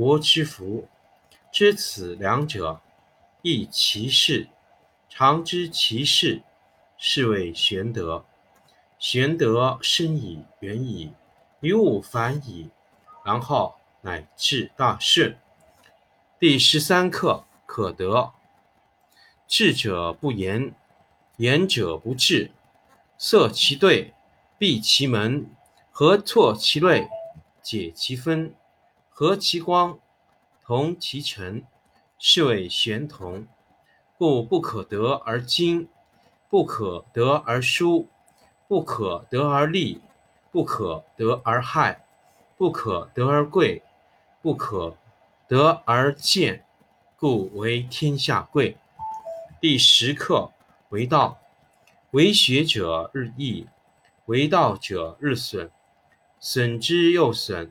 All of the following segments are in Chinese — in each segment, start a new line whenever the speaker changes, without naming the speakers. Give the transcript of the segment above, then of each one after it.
国之福，知此两者，亦其事。常知其事，是谓玄德。玄德深矣，远矣，于物反矣，然后乃至大顺。第十三课可得。智者不言，言者不智。塞其兑，闭其门，何错其类，解其分。和其光，同其尘，是谓玄同。故不可得而精，不可得而疏，不可得而利，不可得而害，不可得而贵，不可得而贱，故为天下贵。第十课为道，为学者日益，为道者日损，损之又损。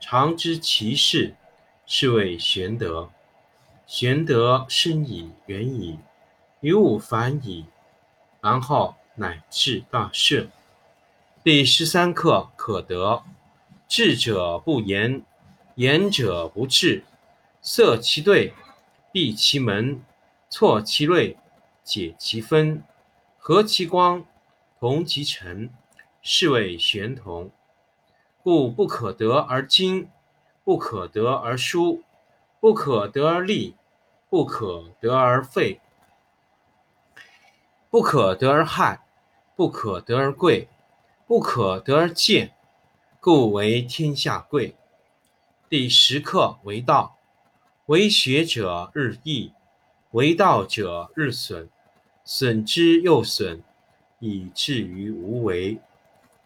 常知其事，是谓玄德。玄德深矣，远矣，于物反矣，然后乃至大顺。第十三课可得。智者不言，言者不智。塞其兑，闭其门，错其锐，解其分，和其光，同其尘，是谓玄同。故不可得而精，不可得而疏，不可得而利，不可得而废，不可得而害，不可得而贵，不可得而贱，故为天下贵。第十课为道，为学者日益，为道者日损，损之又损，以至于无为。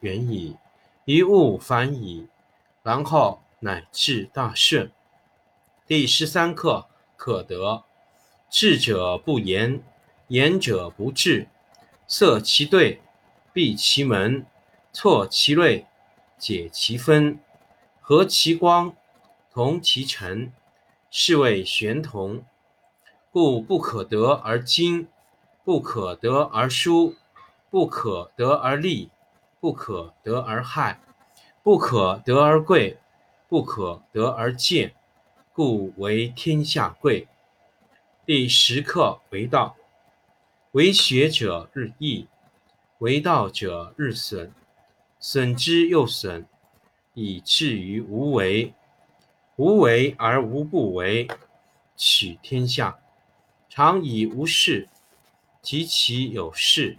远矣，一物反矣，然后乃至大顺。第十三课可得。智者不言，言者不智。塞其兑，闭其门，错其锐，解其分，和其光，同其尘，是谓玄同。故不可得而精，不可得而疏，不可得而利，不可得而害，不可得而贵，不可得而贱，故为天下贵。第十课为道，为学者日益，为道者日损，损之又损，以至于无为。无为而无不为，取天下常以无事，及其有事，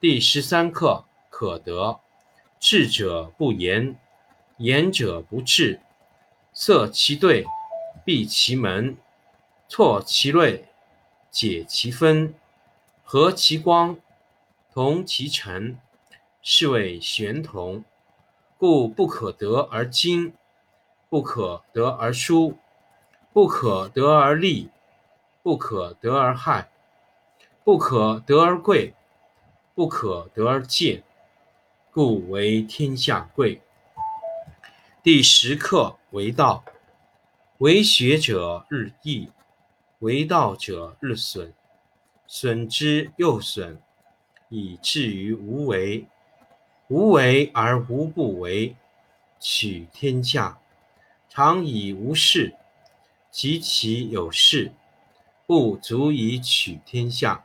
第十三课：可得。智者不言，言者不智。塞其兑，闭其门，错其锐，解其分，和其光，同其尘，是谓玄同。故不可得而精，不可得而疏，不可得而利。不可得而害，不可得而贵，不可得而贱，故为天下贵。第十课为道，为学者日益，为道者日损，损之又损，以至于无为。无为而无不为，取天下常以无事，及其有事。不足以取天下。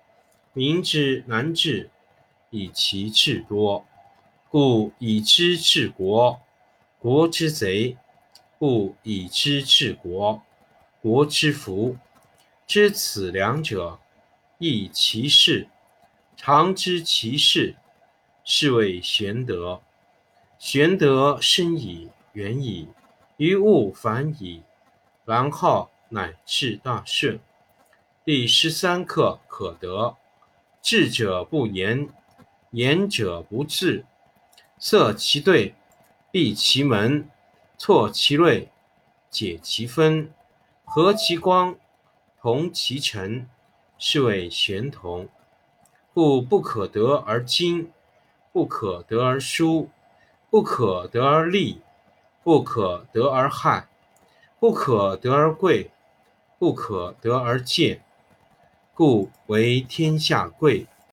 民之难治，以其智多。故以知治国，国之贼；不以知治国，国之福。知此两者，亦其事。常知其事，是谓玄德。玄德深矣，远矣，于物反矣，然后。乃至大顺。第十三课：可得。智者不言，言者不智。塞其兑，闭其门，错其锐，解其分，和其光，同其尘，是谓玄同。故不可得而精，不可得而疏，不可得而利，不可得而害，不可得而贵。不可得而贱，故为天下贵。